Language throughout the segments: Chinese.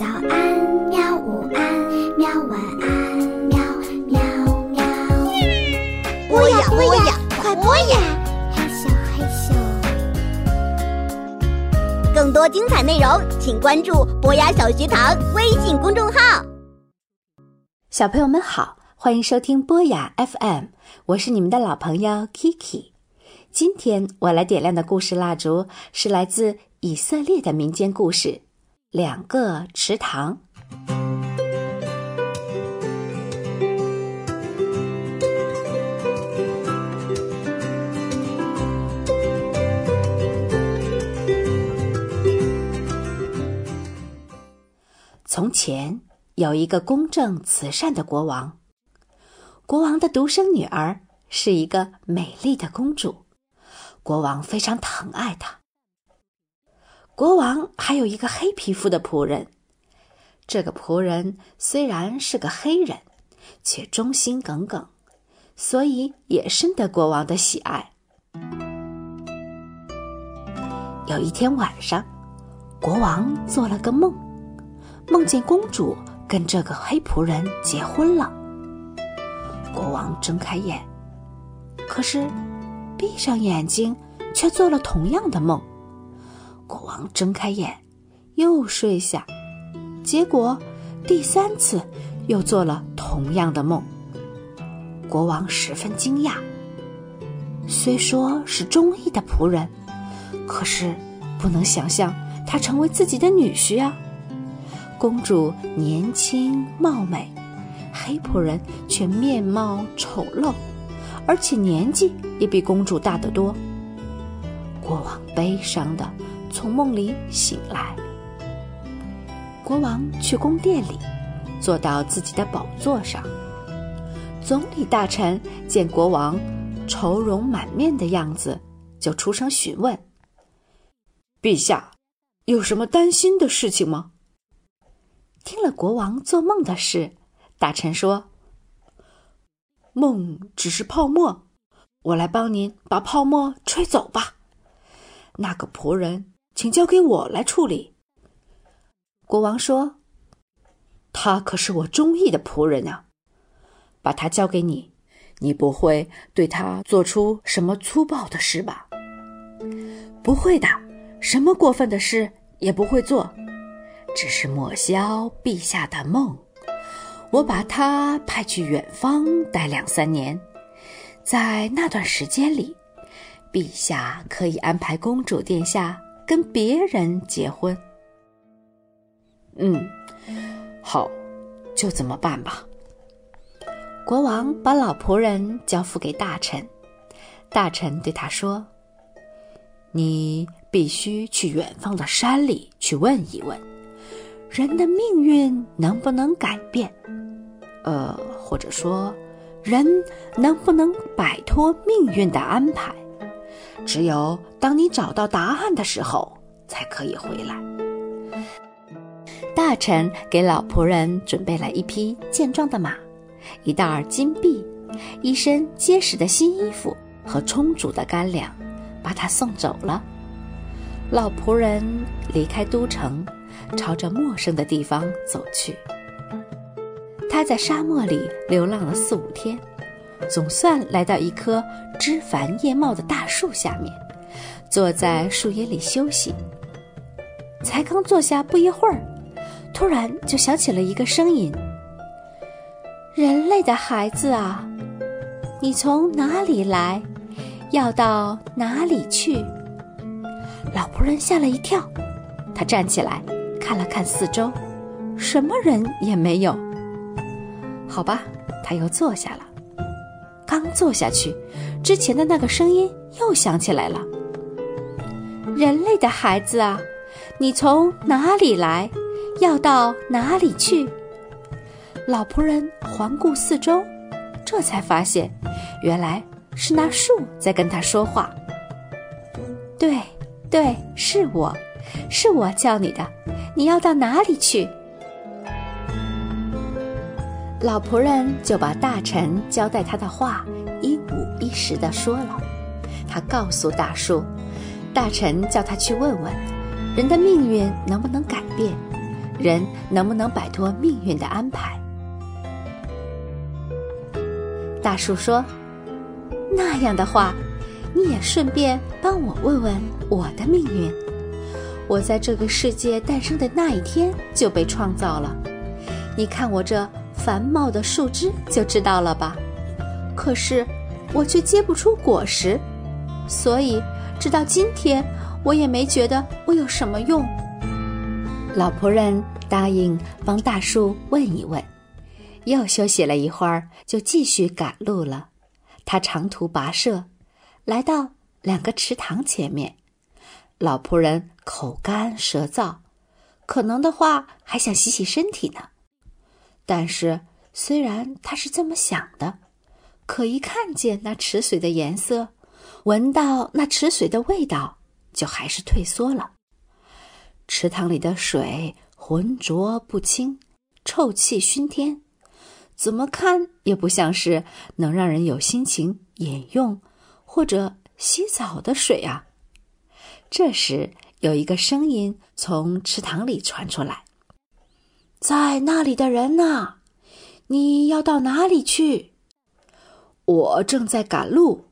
早安，喵！午安，喵！晚安，喵喵喵。播呀播呀，快播呀！嘿咻嘿咻。更多精彩内容，请关注博雅小学堂微信公众号。小朋友们好，欢迎收听博雅 FM，我是你们的老朋友 Kiki。今天我来点亮的故事蜡烛是来自以色列的民间故事《两个池塘》。从前有一个公正慈善的国王，国王的独生女儿是一个美丽的公主，国王非常疼爱她。国王还有一个黑皮肤的仆人，这个仆人虽然是个黑人，却忠心耿耿，所以也深得国王的喜爱。有一天晚上，国王做了个梦。梦见公主跟这个黑仆人结婚了。国王睁开眼，可是闭上眼睛却做了同样的梦。国王睁开眼，又睡下，结果第三次又做了同样的梦。国王十分惊讶，虽说是中意的仆人，可是不能想象他成为自己的女婿啊。公主年轻貌美，黑仆人却面貌丑陋，而且年纪也比公主大得多。国王悲伤的从梦里醒来。国王去宫殿里，坐到自己的宝座上。总理大臣见国王愁容满面的样子，就出声询问：“陛下，有什么担心的事情吗？”听了国王做梦的事，大臣说：“梦只是泡沫，我来帮您把泡沫吹走吧。那个仆人，请交给我来处理。”国王说：“他可是我中意的仆人啊，把他交给你，你不会对他做出什么粗暴的事吧？”“不会的，什么过分的事也不会做。”只是抹消陛下的梦，我把他派去远方待两三年，在那段时间里，陛下可以安排公主殿下跟别人结婚。嗯，好，就这么办吧。国王把老仆人交付给大臣，大臣对他说：“你必须去远方的山里去问一问。”人的命运能不能改变？呃，或者说，人能不能摆脱命运的安排？只有当你找到答案的时候，才可以回来。大臣给老仆人准备了一匹健壮的马，一袋金币，一身结实的新衣服和充足的干粮，把他送走了。老仆人离开都城。朝着陌生的地方走去。他在沙漠里流浪了四五天，总算来到一棵枝繁叶茂的大树下面，坐在树叶里休息。才刚坐下不一会儿，突然就响起了一个声音：“人类的孩子啊，你从哪里来？要到哪里去？”老仆人吓了一跳，他站起来。看了看四周，什么人也没有。好吧，他又坐下了。刚坐下去，之前的那个声音又响起来了：“人类的孩子啊，你从哪里来？要到哪里去？”老仆人环顾四周，这才发现，原来是那树在跟他说话。对，对，是我，是我叫你的。你要到哪里去？老仆人就把大臣交代他的话一五一十的说了。他告诉大树，大臣叫他去问问，人的命运能不能改变？人能不能摆脱命运的安排？大树说：“那样的话，你也顺便帮我问问我的命运。我在这个世界诞生的那一天就被创造了，你看我这繁茂的树枝就知道了吧？可是我却结不出果实，所以直到今天，我也没觉得我有什么用。”老仆人答应帮大树问一问。又休息了一会儿，就继续赶路了。他长途跋涉，来到两个池塘前面。老仆人口干舌燥，可能的话还想洗洗身体呢。但是虽然他是这么想的，可一看见那池水的颜色，闻到那池水的味道，就还是退缩了。池塘里的水浑浊不清，臭气熏天。怎么看也不像是能让人有心情饮用或者洗澡的水啊！这时，有一个声音从池塘里传出来：“在那里的人呐，你要到哪里去？”“我正在赶路，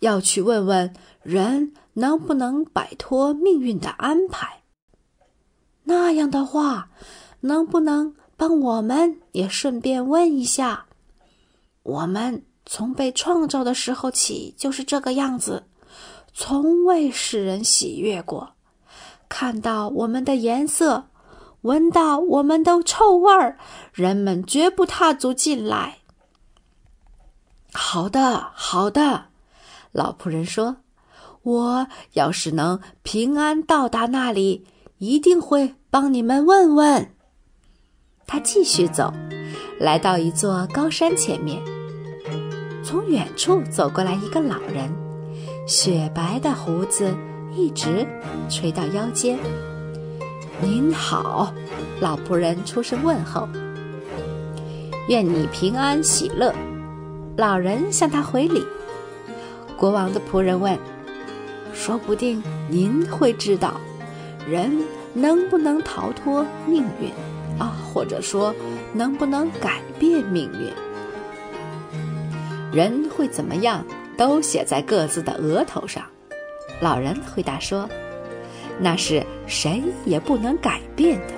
要去问问人能不能摆脱命运的安排。那样的话，能不能？”帮我们也顺便问一下，我们从被创造的时候起就是这个样子，从未使人喜悦过。看到我们的颜色，闻到我们的臭味儿，人们绝不踏足进来。好的，好的，老仆人说：“我要是能平安到达那里，一定会帮你们问问。”他继续走，来到一座高山前面。从远处走过来一个老人，雪白的胡子一直垂到腰间。“您好，老仆人出声问候。”“愿你平安喜乐。”老人向他回礼。国王的仆人问：“说不定您会知道，人能不能逃脱命运？”啊，或者说，能不能改变命运？人会怎么样，都写在各自的额头上。老人回答说：“那是谁也不能改变的。”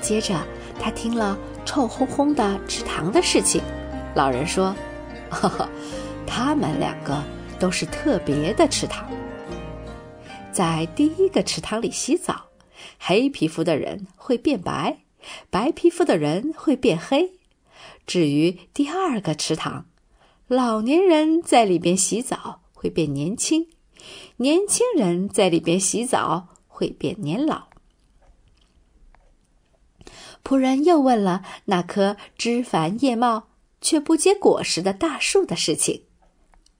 接着，他听了臭烘烘的池塘的事情。老人说：“呵呵，他们两个都是特别的池塘，在第一个池塘里洗澡。”黑皮肤的人会变白，白皮肤的人会变黑。至于第二个池塘，老年人在里边洗澡会变年轻，年轻人在里边洗澡会变年老。仆人又问了那棵枝繁叶茂却不结果实的大树的事情。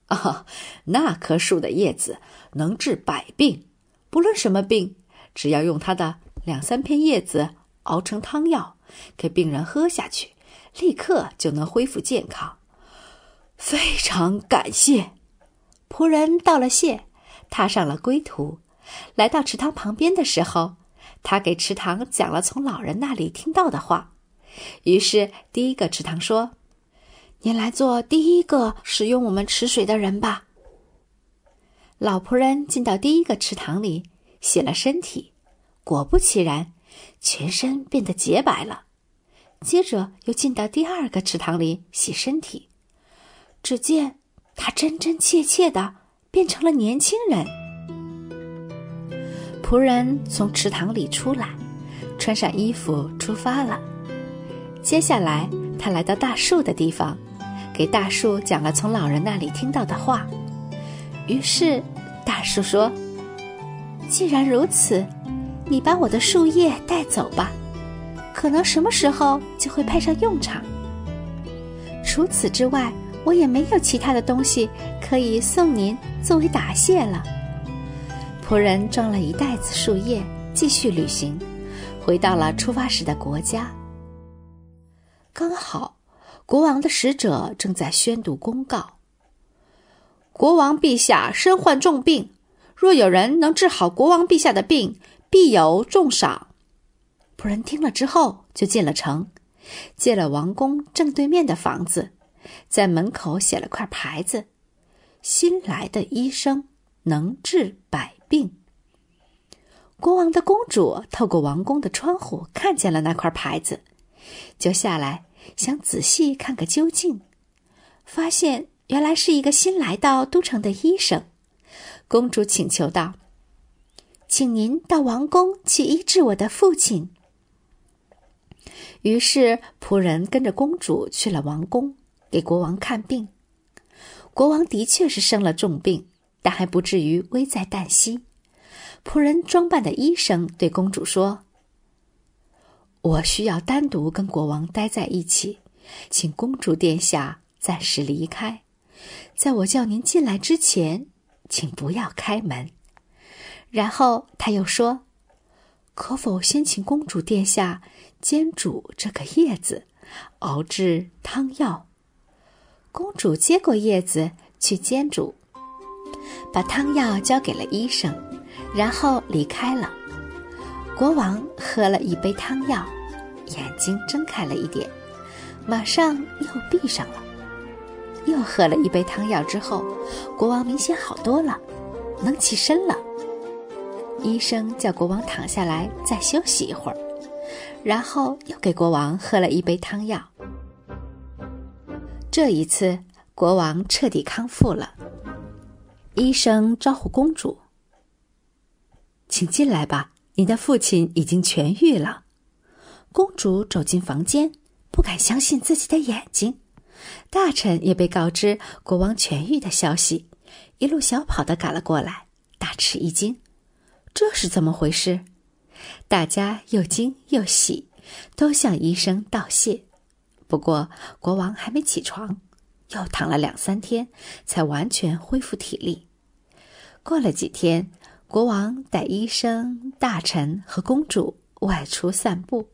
啊，那棵树的叶子能治百病，不论什么病。只要用它的两三片叶子熬成汤药，给病人喝下去，立刻就能恢复健康。非常感谢，仆人道了谢，踏上了归途。来到池塘旁边的时候，他给池塘讲了从老人那里听到的话。于是，第一个池塘说：“您来做第一个使用我们池水的人吧。”老仆人进到第一个池塘里。洗了身体，果不其然，全身变得洁白了。接着又进到第二个池塘里洗身体，只见他真真切切的变成了年轻人。仆人从池塘里出来，穿上衣服出发了。接下来，他来到大树的地方，给大树讲了从老人那里听到的话。于是，大树说。既然如此，你把我的树叶带走吧，可能什么时候就会派上用场。除此之外，我也没有其他的东西可以送您作为答谢了。仆人装了一袋子树叶，继续旅行，回到了出发时的国家。刚好，国王的使者正在宣读公告：国王陛下身患重病。若有人能治好国王陛下的病，必有重赏。仆人听了之后，就进了城，借了王宫正对面的房子，在门口写了块牌子：“新来的医生能治百病。”国王的公主透过王宫的窗户看见了那块牌子，就下来想仔细看个究竟，发现原来是一个新来到都城的医生。公主请求道：“请您到王宫去医治我的父亲。”于是仆人跟着公主去了王宫，给国王看病。国王的确是生了重病，但还不至于危在旦夕。仆人装扮的医生对公主说：“我需要单独跟国王待在一起，请公主殿下暂时离开。在我叫您进来之前，请不要开门。”然后他又说：“可否先请公主殿下煎煮这个叶子，熬制汤药？”公主接过叶子去煎煮，把汤药交给了医生。然后离开了。国王喝了一杯汤药，眼睛睁开了一点，马上又闭上了。又喝了一杯汤药之后，国王明显好多了，能起身了。医生叫国王躺下来再休息一会儿，然后又给国王喝了一杯汤药。这一次，国王彻底康复了。医生招呼公主。请进来吧，你的父亲已经痊愈了。公主走进房间，不敢相信自己的眼睛。大臣也被告知国王痊愈的消息，一路小跑的赶了过来，大吃一惊。这是怎么回事？大家又惊又喜，都向医生道谢。不过国王还没起床，又躺了两三天，才完全恢复体力。过了几天。国王带医生、大臣和公主外出散步，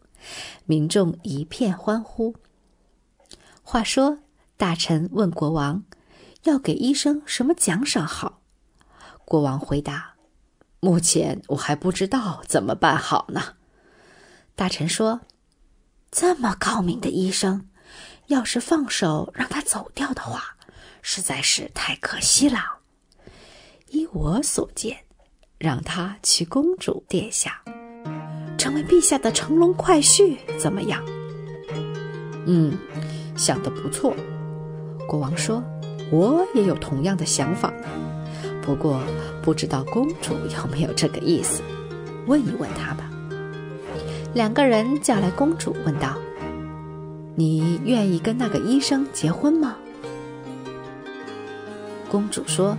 民众一片欢呼。话说，大臣问国王：“要给医生什么奖赏好？”国王回答：“目前我还不知道怎么办好呢。”大臣说：“这么高明的医生，要是放手让他走掉的话，实在是太可惜了。依我所见。”让他娶公主殿下，成为陛下的乘龙快婿，怎么样？嗯，想的不错。国王说：“我也有同样的想法呢，不过不知道公主有没有这个意思，问一问她吧。”两个人叫来公主，问道：“你愿意跟那个医生结婚吗？”公主说：“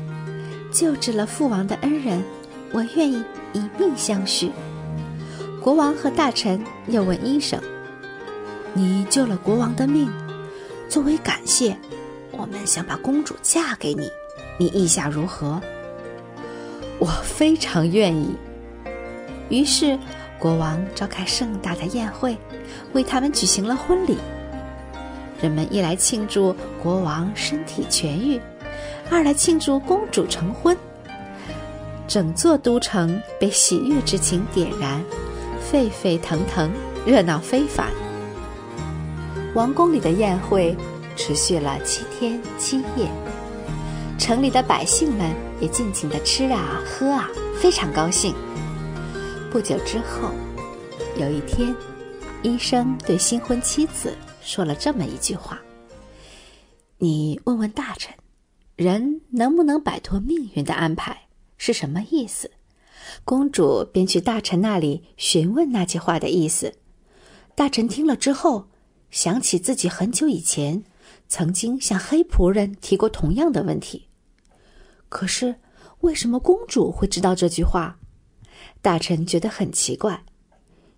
救治了父王的恩人。”我愿意以命相许。国王和大臣又问医生：“你救了国王的命，作为感谢，我们想把公主嫁给你，你意下如何？”我非常愿意。于是，国王召开盛大的宴会，为他们举行了婚礼。人们一来庆祝国王身体痊愈，二来庆祝公主成婚。整座都城被喜悦之情点燃，沸沸腾腾，热闹非凡。王宫里的宴会持续了七天七夜，城里的百姓们也尽情的吃啊喝啊，非常高兴。不久之后，有一天，医生对新婚妻子说了这么一句话：“你问问大臣，人能不能摆脱命运的安排？”是什么意思？公主便去大臣那里询问那句话的意思。大臣听了之后，想起自己很久以前曾经向黑仆人提过同样的问题。可是，为什么公主会知道这句话？大臣觉得很奇怪。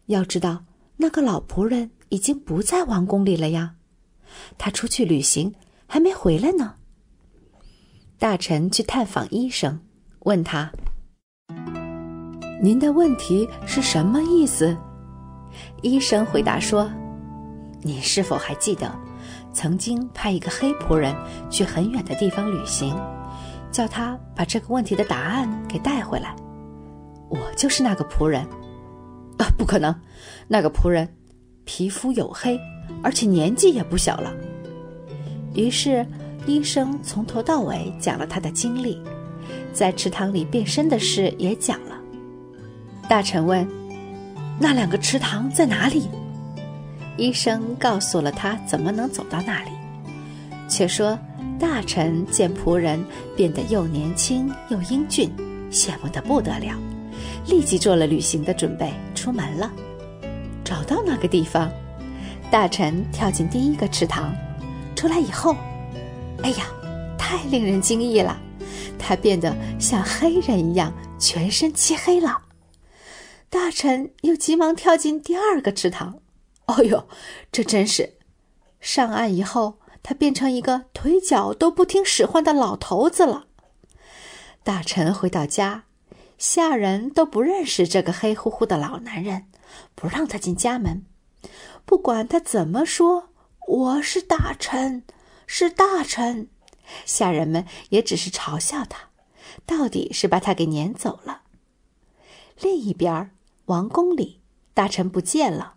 要知道，那个老仆人已经不在王宫里了呀，他出去旅行还没回来呢。大臣去探访医生。问他：“您的问题是什么意思？”医生回答说：“你是否还记得，曾经派一个黑仆人去很远的地方旅行，叫他把这个问题的答案给带回来？我就是那个仆人。”啊，不可能！那个仆人皮肤黝黑，而且年纪也不小了。于是医生从头到尾讲了他的经历，在池塘里变身的事也讲了。大臣问：“那两个池塘在哪里？”医生告诉了他怎么能走到那里，却说大臣见仆人变得又年轻又英俊，羡慕得不得了。立即做了旅行的准备，出门了。找到那个地方，大臣跳进第一个池塘，出来以后，哎呀，太令人惊异了！他变得像黑人一样，全身漆黑了。大臣又急忙跳进第二个池塘，哦呦，这真是！上岸以后，他变成一个腿脚都不听使唤的老头子了。大臣回到家。下人都不认识这个黑乎乎的老男人，不让他进家门。不管他怎么说，我是大臣，是大臣，下人们也只是嘲笑他，到底是把他给撵走了。另一边，王宫里大臣不见了，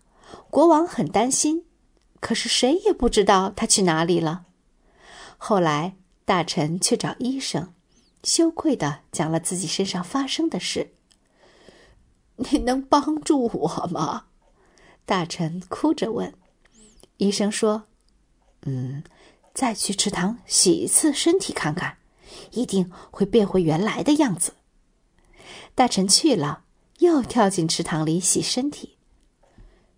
国王很担心，可是谁也不知道他去哪里了。后来，大臣去找医生。羞愧的讲了自己身上发生的事。你能帮助我吗？大臣哭着问。医生说：“嗯，再去池塘洗一次身体看看，一定会变回原来的样子。”大臣去了，又跳进池塘里洗身体，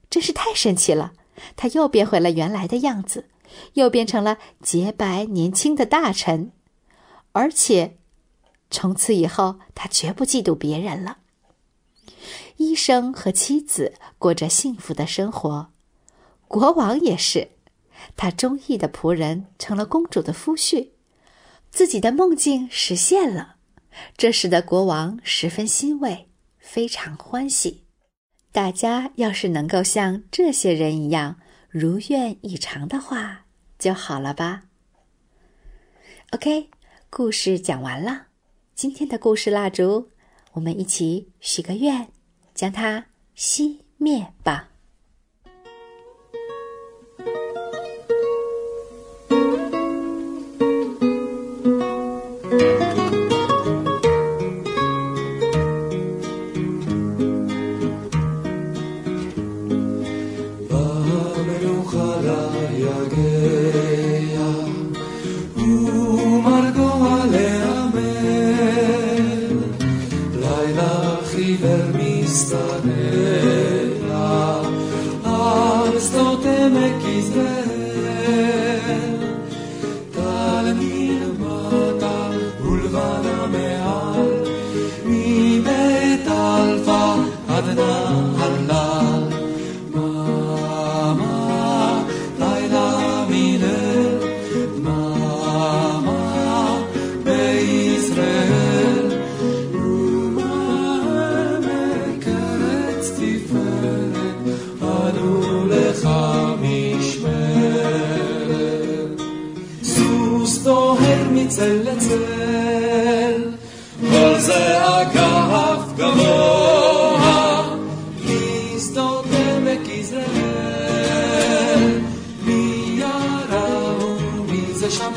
真是太神奇了！他又变回了原来的样子，又变成了洁白年轻的大臣，而且。从此以后，他绝不嫉妒别人了。医生和妻子过着幸福的生活，国王也是，他中意的仆人成了公主的夫婿，自己的梦境实现了，这使得国王十分欣慰，非常欢喜。大家要是能够像这些人一样如愿以偿的话，就好了吧。OK，故事讲完了。今天的故事蜡烛，我们一起许个愿，将它熄灭吧。Father.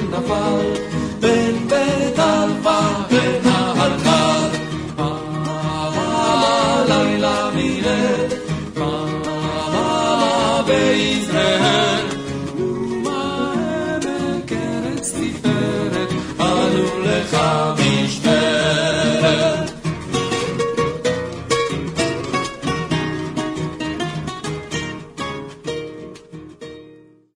the fall